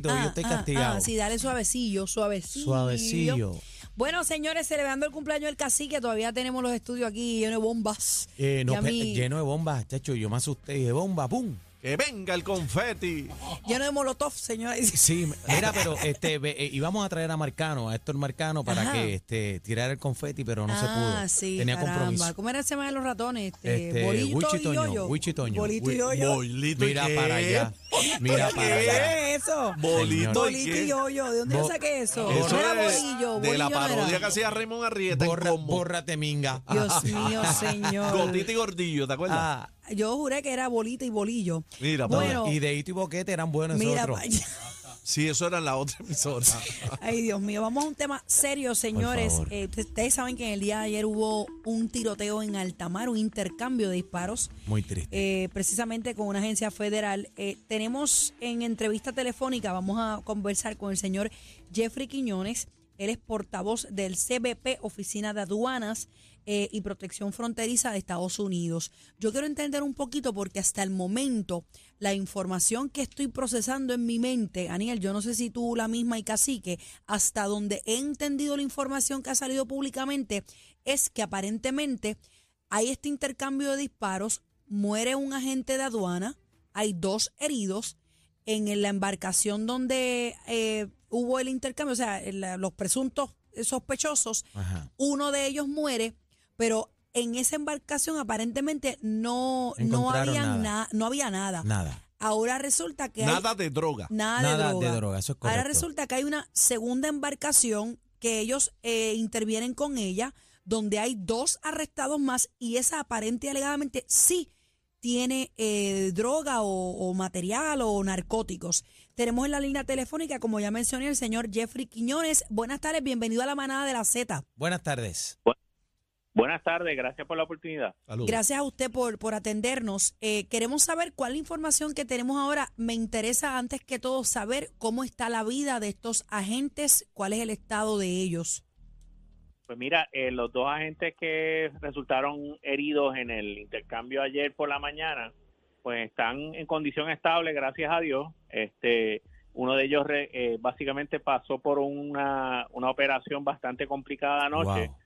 suavecito, yo estoy ah, castigado. ah, sí, dale suavecillo, suavecillo. Suavecillo. Bueno, señores, celebrando el cumpleaños del cacique, todavía tenemos los estudios aquí llenos de bombas. Eh, no, Y mí- lleno de bombas, chacho, yo me asusté, de bomba, pum. Que venga el confeti. Lleno de molotov, señores. Sí, mira, pero este, ve- eh, íbamos a traer a Marcano, a Héctor Marcano, para Ajá. que este, tirara el confeti, pero no se ah, pudo. sí, Tenía caramba. compromiso. ¿Cómo era el tema de los ratones? Este, Este, bolito Wichi y Toño, yoyo. Wichi Toño. Bolito y Wi- yoyo. Bolito y Mira qué? para allá, mira para allá. ¿Qué es eso? Bolito y Bolito y yoyo. ¿De dónde yo Bo- saqué eso? Eso No era es bolillo. de la bolillo no era. parodia que hacía Raymond Arrieta en Borra, combo. bórrate, minga. Dios mío, señor. Gotita y gordillo, ¿te acuerdas? Ah, Yo juré que era bolita y bolillo. Mira, Bueno, y de Hito y Boquete eran buenos mira. Sí, eso era la otra emisora. Ay, Dios mío, vamos a un tema serio, señores. Eh, ustedes saben que en el día de ayer hubo un tiroteo en Altamar, un intercambio de disparos, Muy triste. eh, precisamente con una agencia federal. Eh, tenemos en entrevista telefónica, vamos a conversar con el señor Jeffrey Quiñones. Él es portavoz del CBP, Oficina de Aduanas eh, y Protección Fronteriza de Estados Unidos. Yo quiero entender un poquito porque hasta el momento la información que estoy procesando en mi mente, Aniel, yo no sé si tú la misma y cacique, hasta donde he entendido la información que ha salido públicamente, es que aparentemente hay este intercambio de disparos, muere un agente de aduana, hay dos heridos en la embarcación donde eh, hubo el intercambio, o sea, el- los presuntos sospechosos, Ajá. uno de ellos muere, pero en esa embarcación aparentemente no, no, Encontraron había nada. na- no había nada. Nada. Ahora resulta que hay Nada de droga. nada, Nada de, droga. de droga, eso es Ahora correcto. resulta que hay una segunda embarcación que ellos eh, intervienen con ella, donde hay dos arrestados más y esa aparente y alegadamente sí tiene eh, droga o, o material o narcóticos. Tenemos en la línea telefónica, como ya mencioné, el señor Jeffrey Quiñones. Buenas tardes, bienvenido a la manada de la Z. Buenas tardes. Buenas tardes, gracias por la oportunidad. Saludos. Gracias a usted por, por atendernos. Eh, queremos saber cuál es la información que tenemos ahora. Me interesa antes que todo saber cómo está la vida de estos agentes, cuál es el estado de ellos. Pues mira, eh, los dos agentes que resultaron heridos en el intercambio ayer por la mañana, pues están en condición estable, gracias a Dios. Este, uno de ellos re- eh, básicamente pasó por una, una operación bastante complicada anoche. Wow.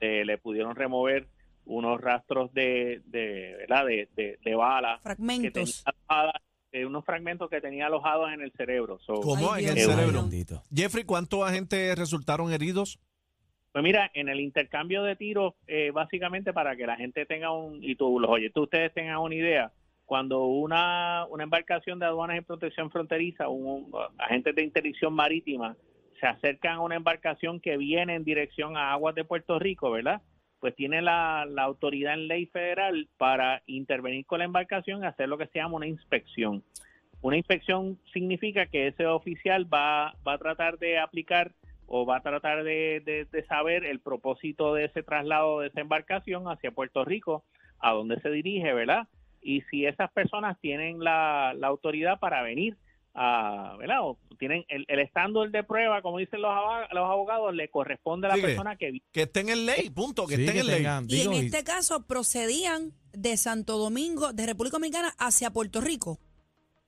Eh, le pudieron remover unos rastros de, de, ¿verdad? de, de, de bala Fragmentos. alojadas, eh, unos fragmentos que tenía alojados en el cerebro. So, ¿Cómo? Ay, en el Dios cerebro. Bendito. Jeffrey, ¿cuántos agentes resultaron heridos? Pues mira, en el intercambio de tiros, eh, básicamente para que la gente tenga un, y tú, los oyentes, ustedes tengan una idea, cuando una, una embarcación de aduanas y protección fronteriza, un, un- agentes de interdicción marítima, se acercan a una embarcación que viene en dirección a aguas de Puerto Rico, ¿verdad? Pues tiene la, la autoridad en ley federal para intervenir con la embarcación y hacer lo que se llama una inspección. Una inspección significa que ese oficial va, va a tratar de aplicar o va a tratar de, de- de saber el propósito de ese traslado de esa embarcación hacia Puerto Rico, a dónde se dirige, ¿verdad? Y si esas personas tienen la, la autoridad para venir a, ¿verdad? O tienen el, el estándar de prueba, como dicen los, los abogados, le corresponde a la Sigue. persona que. Que estén en ley, punto, que Sí, estén que en ley. tengan- Y en este caso procedían de Santo Domingo, de República Dominicana hacia Puerto Rico.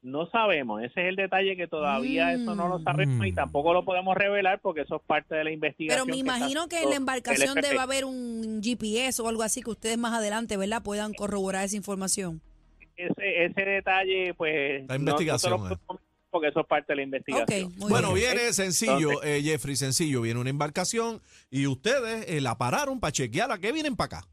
No sabemos, ese es el detalle que todavía eso no lo sabemos y Mm. tampoco lo podemos revelar porque eso es parte de la investigación. Pero me imagino que en la embarcación debe haber un GPS o algo así que ustedes más adelante, ¿verdad? Puedan corroborar esa información. ese, ese detalle, pues. La investigación, no, podemos- porque eso es parte de la investigación. Bueno, bien. viene sencillo, Entonces- eh, Jeffrey, sencillo. Viene una embarcación y ustedes eh, la pararon para chequearla. ¿Qué vienen para acá?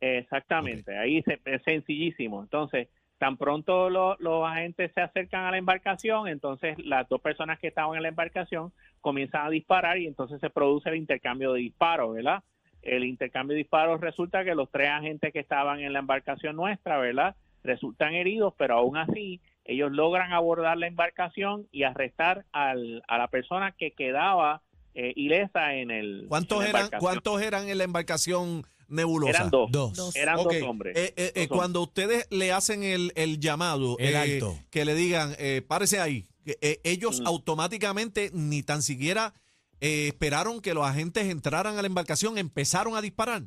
Exactamente, ahí se- es sencillísimo. Entonces, tan pronto lo- los agentes se acercan a la embarcación, entonces las dos personas que estaban en la embarcación comienzan a disparar y entonces se produce el intercambio de disparos, ¿verdad? El intercambio de disparos resulta que los tres agentes que estaban en la embarcación nuestra, ¿verdad? Resultan heridos, pero aún así ellos logran abordar la embarcación y arrestar al, a la persona que quedaba eh, ilesa en el ¿Cuántos en eran. ¿Cuántos eran en la embarcación nebulosa? Eran dos. Dos. Dos. Eran dos hombres. eh, eh, eh, Dos cuando ustedes le hacen el, el llamado, El eh, alto. que le digan, eh, párese ahí, que, eh, ellos Mm. automáticamente ni tan siquiera eh, esperaron que los agentes entraran a la embarcación, empezaron a disparar.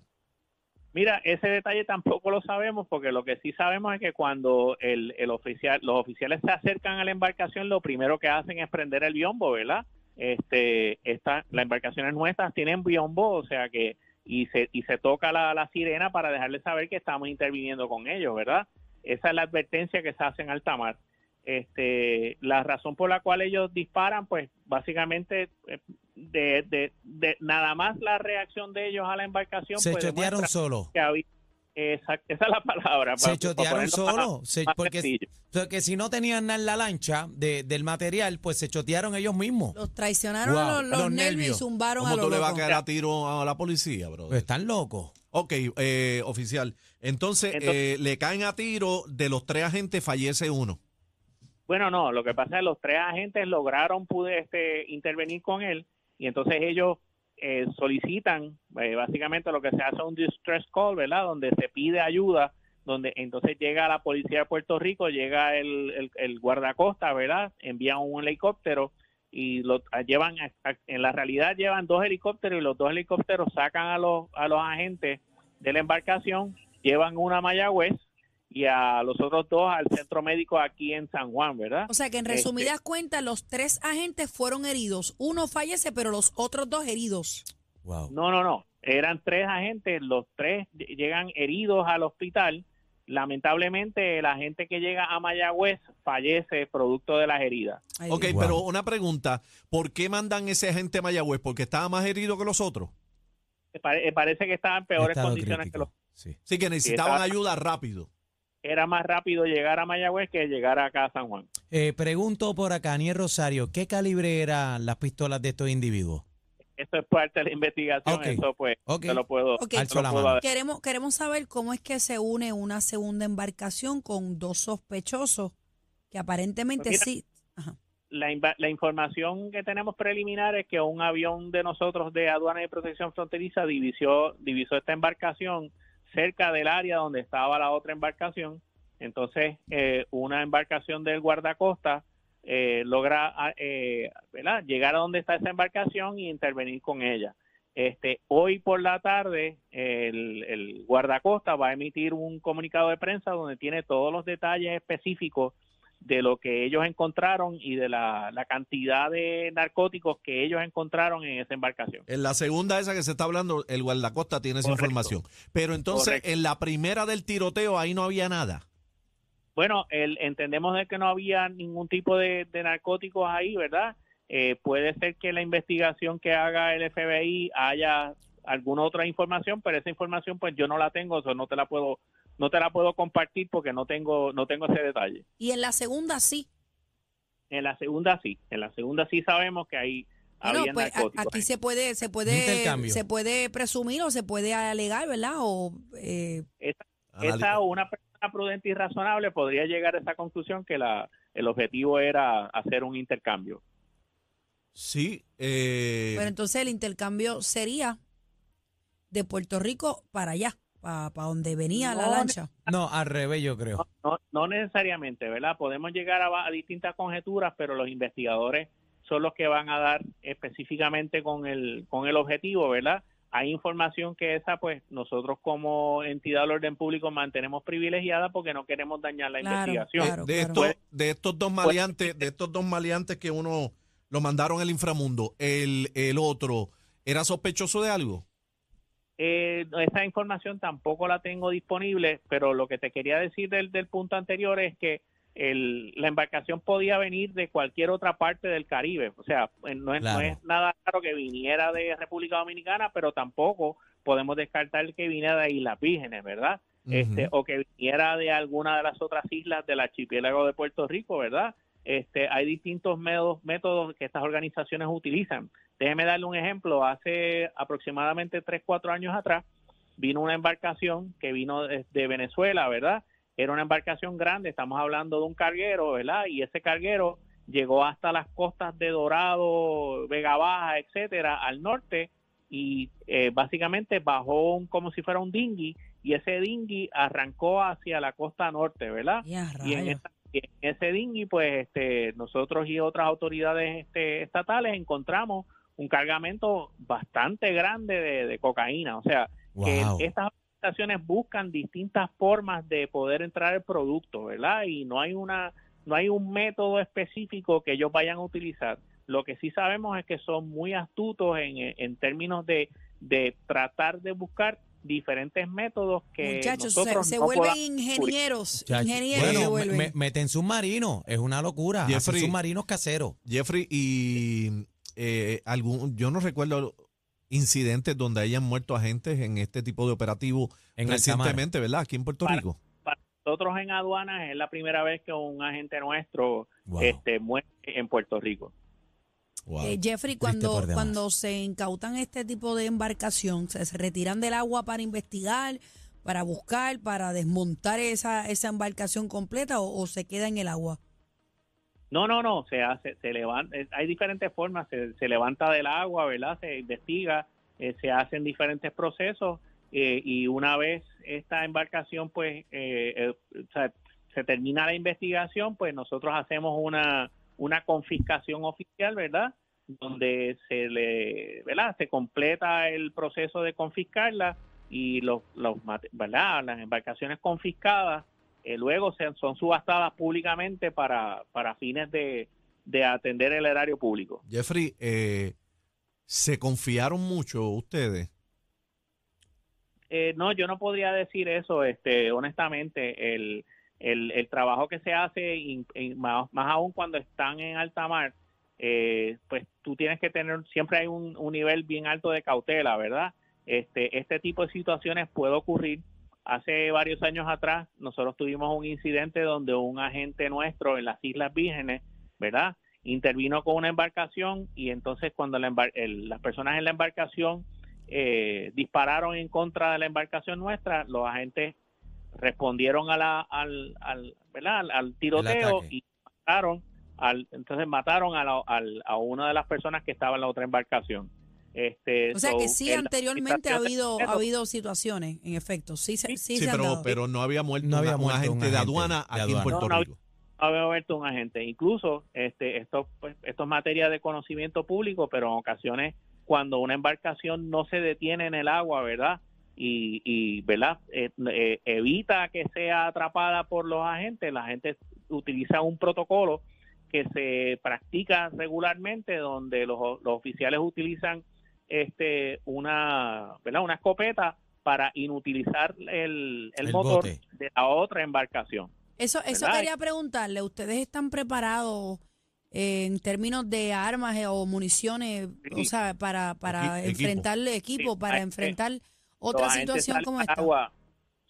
Mira, ese detalle tampoco lo sabemos porque lo que sí sabemos es que cuando el, el oficial, los oficiales se acercan a la embarcación, lo primero que hacen es prender el biombo, ¿verdad? Este, esta, las embarcaciones nuestras tienen biombo, o sea que y se y se toca la, la sirena para dejarles saber que estamos interviniendo con ellos, ¿verdad? Esa es la advertencia que se hace en alta mar. Este, la razón por la cual ellos disparan, pues básicamente eh, de, de, de nada más la reacción de ellos a la embarcación. Se pues, chotearon solo. que había- esa, esa es la palabra. para- Se para chotearon más- solo. Se- más porque, porque si no tenían nada en la lancha de- del material, pues se chotearon ellos mismos. Los traicionaron Wow, los, los los nervios y zumbaron a ¿Cómo los tú le vas a caer a tiro a la policía, bro? Pues están locos. Ok, eh, oficial. Entonces, Entonces- eh, le caen a tiro, de los tres agentes fallece uno. Bueno, no, lo que pasa es que los tres agentes lograron pude, este, intervenir con él y entonces ellos eh, solicitan, eh, básicamente lo que se hace es un distress call, ¿verdad? Donde se pide ayuda, donde entonces llega la policía de Puerto Rico, llega el, el, guardacosta, ¿verdad? Envían un helicóptero y lo llevan, a- en la realidad llevan dos helicópteros y los dos helicópteros sacan a los, a los agentes de la embarcación, llevan una Mayagüez y a los otros dos al centro médico aquí en San Juan, ¿verdad? O sea que en Este, resumidas cuentas, los tres agentes fueron heridos. Uno fallece, pero los otros dos heridos. Wow. No, no, no. Eran tres agentes, los tres ll- llegan heridos al hospital. Lamentablemente, el agente que llega a Mayagüez fallece producto de las heridas. Ay, Ok. Wow. pero una pregunta. ¿Por qué mandan ese agente a Mayagüez? ¿Porque estaba más herido que los otros? Me pare- parece que estaba en peores Estado condiciones crítico. que los. Sí. Sí, que necesitaban estaba- ayuda rápido. Era más rápido llegar a Mayagüez que llegar acá a San Juan. Eh, pregunto por acá, Aniel Rosario, ¿qué calibre eran las pistolas de estos individuos? Eso es parte de la investigación. Ok. Eso, pues, Ok. te lo puedo. Ok. te lo puedo. Queremos, queremos saber cómo es que se une una segunda embarcación con dos sospechosos que aparentemente Pues mira, sí. Ajá. la, la información que tenemos preliminar es que un avión de nosotros de aduana y protección fronteriza divisó, divisó esta embarcación cerca del área donde estaba la otra embarcación. Entonces, eh, una embarcación del guardacosta eh, logra ah, eh, llegar a donde está esa embarcación y intervenir con ella. Este, hoy por la tarde, el guardacosta va a emitir un comunicado de prensa donde tiene todos los detalles específicos de lo que ellos encontraron y de la, la cantidad de narcóticos que ellos encontraron en esa embarcación. En la segunda esa que se está hablando, el guardacosta tiene esa Correcto. información. Pero entonces, Correcto. en la primera del tiroteo, ahí no había nada. Bueno, el, entendemos de que no había ningún tipo de, de narcóticos ahí, ¿verdad? Eh, puede ser que la investigación que haga el FBI haya alguna otra información, pero esa información pues yo no la tengo, o sea, no te la puedo no te la puedo compartir porque no tengo no tengo ese detalle. Y en la segunda sí. En la segunda sí, en la segunda sí sabemos que ahí Bueno, había pues aquí se puede, se puede, se puede presumir o se puede alegar, ¿verdad? O eh, Esa, Anali- esa o una persona prudente y razonable podría llegar a esa conclusión que la el objetivo era hacer un intercambio. Sí. eh, pero entonces el intercambio sería de Puerto Rico para allá, para, donde venía la No, lancha. No, al revés, yo creo. No, no necesariamente, ¿verdad? Podemos llegar a, va- a distintas conjeturas, pero los investigadores son los que van a dar específicamente con el, con el objetivo, ¿verdad? Hay información que esa, pues, nosotros como entidad del orden público mantenemos privilegiada porque no queremos dañar la Claro, investigación. claro. de, estos, de estos dos maleantes, de estos dos maleantes que uno lo mandaron al inframundo, el, el otro, ¿era sospechoso de algo? Eh, esa información tampoco la tengo disponible, pero lo que te quería decir del, del punto anterior es que el, la embarcación podía venir de cualquier otra parte del Caribe. O sea, eh, no es, no Claro. es nada raro que viniera de República Dominicana, pero tampoco podemos descartar que viniera de Islas Vírgenes, ¿verdad? este, o que viniera de alguna de las otras islas del archipiélago de Puerto Rico, ¿verdad? Este, hay distintos métodos, métodos que estas organizaciones utilizan. Déjeme darle un ejemplo. Hace aproximadamente 3, 4 años atrás vino una embarcación que vino de, de Venezuela, ¿verdad? Era una embarcación grande, estamos hablando de un carguero, ¿verdad? Y ese carguero llegó hasta las costas de Dorado, Vega Baja, etcétera, al norte y eh, básicamente bajó un, como si fuera un dinghy y ese dinghy arrancó hacia la costa norte, ¿verdad? Ya, Y en, esa- y en ese dinghy, pues este, nosotros y otras autoridades este, estatales encontramos un cargamento bastante grande de, de cocaína. O sea, que estas organizaciones buscan distintas formas de poder entrar al producto, ¿verdad? Y no hay una no hay un método específico que ellos vayan a utilizar. Lo que sí sabemos es que son muy astutos en, en términos de, de tratar de buscar diferentes métodos que Muchachos, nosotros se, se no vuelven podamos ingenieros. Ingenieros se bueno, vuelven. me- me- meten submarinos, es una locura. Hacen Jeffrey. submarinos caseros. Jeffrey, y eh, algún, yo no recuerdo incidentes donde hayan muerto agentes en este tipo de operativo En recientemente, ¿verdad? Aquí en Puerto Para- Rico. para nosotros en aduanas es la primera vez que un agente nuestro Wow. este muere en Puerto Rico. Wow. Eh, Jeffrey, cuando, cuando se incautan este tipo de embarcación, ¿se, se retiran del agua para investigar, para buscar, para desmontar esa, esa embarcación completa o, o se queda en el agua? No, no, no, se hace, se levanta, hay diferentes formas, se, se levanta del agua, ¿verdad? Se investiga, eh, se hacen diferentes procesos eh, y una vez esta embarcación, pues, eh, eh, o sea, se termina la investigación, pues nosotros hacemos una, una confiscación oficial, ¿verdad? Donde se le, ¿verdad? Se completa el proceso de confiscarla y los, los ¿verdad? Las embarcaciones confiscadas eh, luego se, son subastadas públicamente para, para fines de, de atender el erario público. Jeffrey, eh, ¿se confiaron mucho ustedes? Eh, no, yo no podría decir eso, este, honestamente, el, el, el trabajo que se hace, más, más aún cuando están en alta mar, eh, pues tú tienes que tener, siempre hay un, nivel bien alto de cautela, ¿verdad? Este, este tipo de situaciones puede ocurrir. Hace varios años atrás, nosotros tuvimos un incidente donde un agente nuestro en las Islas Vírgenes, ¿verdad? Intervino con una embarcación y entonces cuando la embar- las personas en la embarcación eh, dispararon en contra de la embarcación nuestra, los agentes respondieron a la, al, al, ¿verdad? al, al tiroteo y mataron al, entonces mataron a, la- al- a una de las personas que estaba en la otra embarcación. Este, O sea so, que sí, anteriormente ha habido, ha habido situaciones, en efecto, sí, se- Sí, sí, Sí, se han pero, dado. pero no había muerto, No había una- un, muerto un agente de aduana de aquí en. Puerto No, no, Rico. había abierto un agente. Incluso este, esto, pues, esto es materia de conocimiento público, pero en ocasiones cuando una embarcación no se detiene en el agua, ¿verdad? Y, y ¿verdad? Eh, eh, evita que sea atrapada por los agentes, la gente utiliza un protocolo que se practica regularmente donde los, los oficiales utilizan este una ¿verdad? una escopeta para inutilizar el, el El motor bote. de la otra embarcación. Eso, eso ¿verdad? quería preguntarle, ¿ustedes están preparados eh, en términos de armas eh, o municiones, o sea, para, para Equi- equipo. enfrentar el equipo, Sí, para enfrentar otra situación como esta? agua.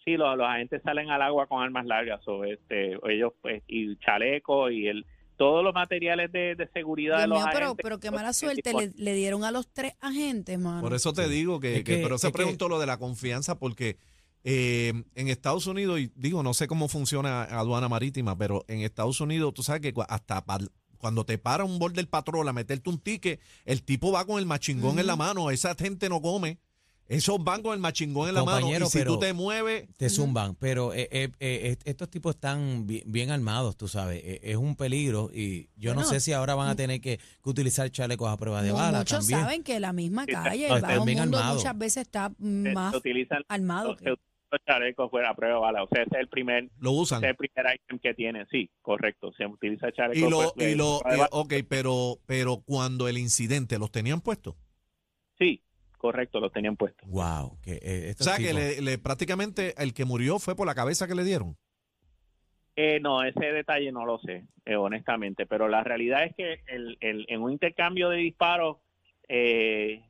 Sí, los, los agentes salen al agua con armas largas, o este, ellos pues y chalecos y el todos los materiales de, de seguridad Dios de los mío, pero, agentes. pero qué pues, mala suerte le, le dieron a los tres agentes, mano. Por eso te Sí. digo que, Es que- que- pero se que- preguntó lo de la confianza porque eh, en Estados Unidos, y digo, no sé cómo funciona aduana marítima, pero en Estados Unidos tú sabes que hasta pa- cuando te para un border patrol a meterte un ticket, el tipo va con el machingón en la mano, esa gente no come. Esos van con el machingón en la mano y si pero- tú te mueves, Te zumban, pero eh, eh, eh, est- estos tipos están bi- bien, armados, tú sabes. Eh, es un peligro y yo no sé si ahora van a tener que, que utilizar chalecos a prueba de bala Muchos también. saben que la misma calle, el están bajo bien mundo armados. muchas veces está más se utilizan armado. que- los chalecos fuera a prueba de bala. O sea, ese es el primer, lo usan. ese es el primer item que tiene. Sí, correcto. Se utiliza chaleco Y lo, pues, y lo, prueba de eh, bala. ok, pero, pero cuando el incidente los tenían puestos. Sí, correcto, los tenían puestos. Wow. Que, eh, O sea, que le, le- prácticamente el que murió fue por la cabeza que le dieron. Eh, no, ese detalle no lo sé, eh, honestamente, pero la realidad es que el, el- en un intercambio de disparos, eh,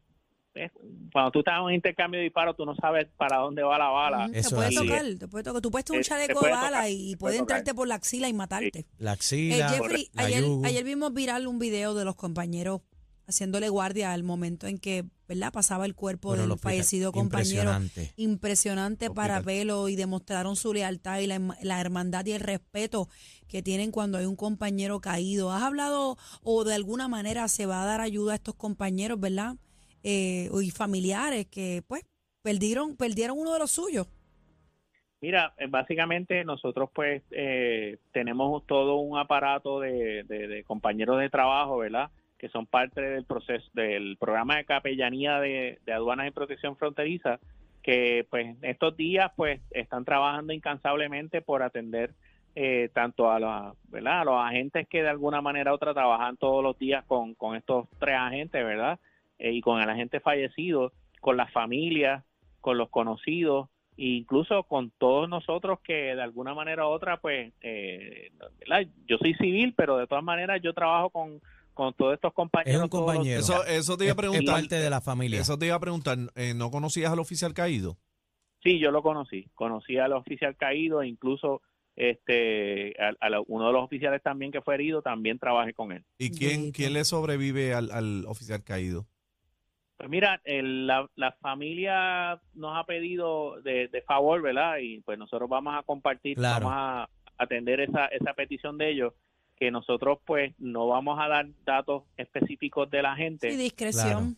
cuando tú estás en un intercambio de disparos, tú no sabes para dónde va la bala. Ujú, te Eso puede tocar, te puede tocar. Tú puedes un Eh, te chaleco de bala tocar, y puede tocar. entrarte por la axila y matarte. La Eh, axila, Jeffrey, la ayer, yugu. ayer vimos viral un video de los compañeros haciéndole guardia al momento en que ¿verdad? pasaba el cuerpo Bueno, del fallecido compañero. Impresionante. Impresionante para verlo y demostraron su lealtad y la, herma- la hermandad y el respeto que tienen cuando hay un compañero caído. ¿Has hablado o de alguna manera se va a dar ayuda a estos compañeros, verdad? Eh, y familiares que pues perdieron, perdieron uno de los suyos. Mira, eh, básicamente nosotros pues eh, tenemos todo un aparato de, de- de compañeros de trabajo, ¿verdad? Que son parte del proceso del programa de capellanía de, aduanas y protección fronteriza, que pues estos días pues están trabajando incansablemente por atender eh, tanto a los, ¿verdad? a los agentes que de alguna manera u otra trabajan todos los días con, estos tres agentes, ¿verdad? Eh, y con el agente fallecido, con las familias, con los conocidos, e incluso con todos nosotros que de alguna manera u otra, pues, eh, yo soy civil, pero de todas maneras yo trabajo con, con todos estos compañeros. Es un los compañero. Eso, eso te iba a es preguntar. parte de la familia. Eso te iba a preguntar. eh, ¿No conocías al oficial caído? Sí, yo lo conocí. Conocí al oficial caído e incluso este a, a la- uno de los oficiales también que fue herido también trabajé con él. ¿Y quién, quién le sobrevive al, al oficial caído? Pues mira, el- la, la familia nos ha pedido de, de favor, ¿verdad? Y pues nosotros vamos a compartir, Claro. vamos a atender esa, esa petición de ellos, que nosotros pues no vamos a dar datos específicos de la gente. Sí, discreción.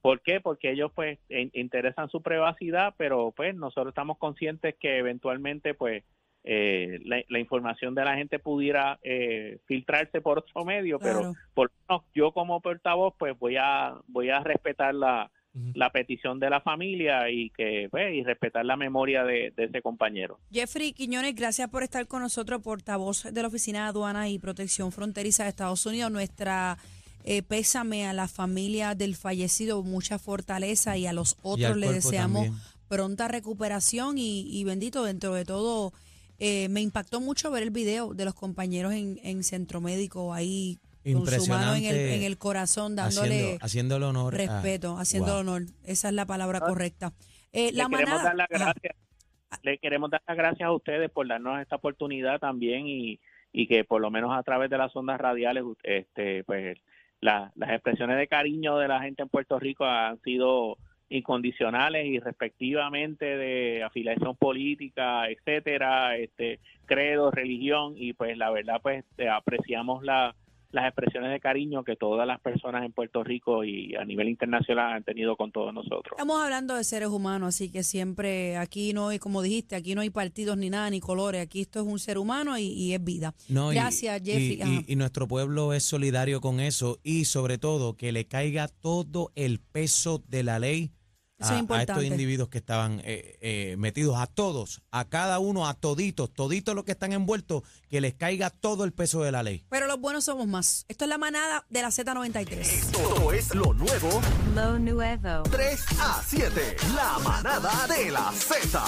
¿Por qué? Porque ellos pues in- interesan su privacidad, pero pues nosotros estamos conscientes que eventualmente pues eh, la, la información de la gente pudiera eh, filtrarse por otro medio, pero Claro. por lo menos yo como portavoz pues voy a voy a respetar la, La petición de la familia y que pues, y respetar la memoria de, de ese compañero. Jeffrey Quiñones, gracias por estar con nosotros, portavoz de la Oficina de Aduanas y Protección Fronteriza de Estados Unidos. Nuestra eh, pésame a la familia del fallecido, mucha fortaleza y a los otros le deseamos también. pronta recuperación y, y bendito dentro de todo. eh, me impactó mucho ver el video de los compañeros en, en Centro Médico ahí con su mano en el, Impresionante. en el corazón dándole Haciendo, haciéndole honor. a- respeto, haciendo Wow. honor. Esa es la palabra Ah, correcta. Eh, la le queremos manada, dar las Ajá. gracias. Le queremos dar las gracias a ustedes por darnos esta oportunidad también y, y que por lo menos a través de las ondas radiales, este, pues la- las expresiones de cariño de la gente en Puerto Rico han sido incondicionales y respectivamente de afiliación política, etcétera, este credo, religión y pues la verdad pues apreciamos la las expresiones de cariño que todas las personas en Puerto Rico y a nivel internacional han tenido con todos nosotros. Estamos hablando de seres humanos, así que siempre aquí no hay, como dijiste, aquí no hay partidos ni nada, ni colores. Aquí esto es un ser humano y, y es vida. No, Gracias, y- Jeffrey. Y, Ajá. y nuestro pueblo es solidario con eso y sobre todo que le caiga todo el peso de la ley Eso es a, estos individuos que estaban eh, eh, metidos, a todos, a cada uno, a toditos, toditos los que están envueltos, que les caiga todo el peso de la ley. Pero los buenos somos más. Esto es la manada de la Z93. Esto es lo nuevo Lo nuevo. 3 a 7. La manada de la Z.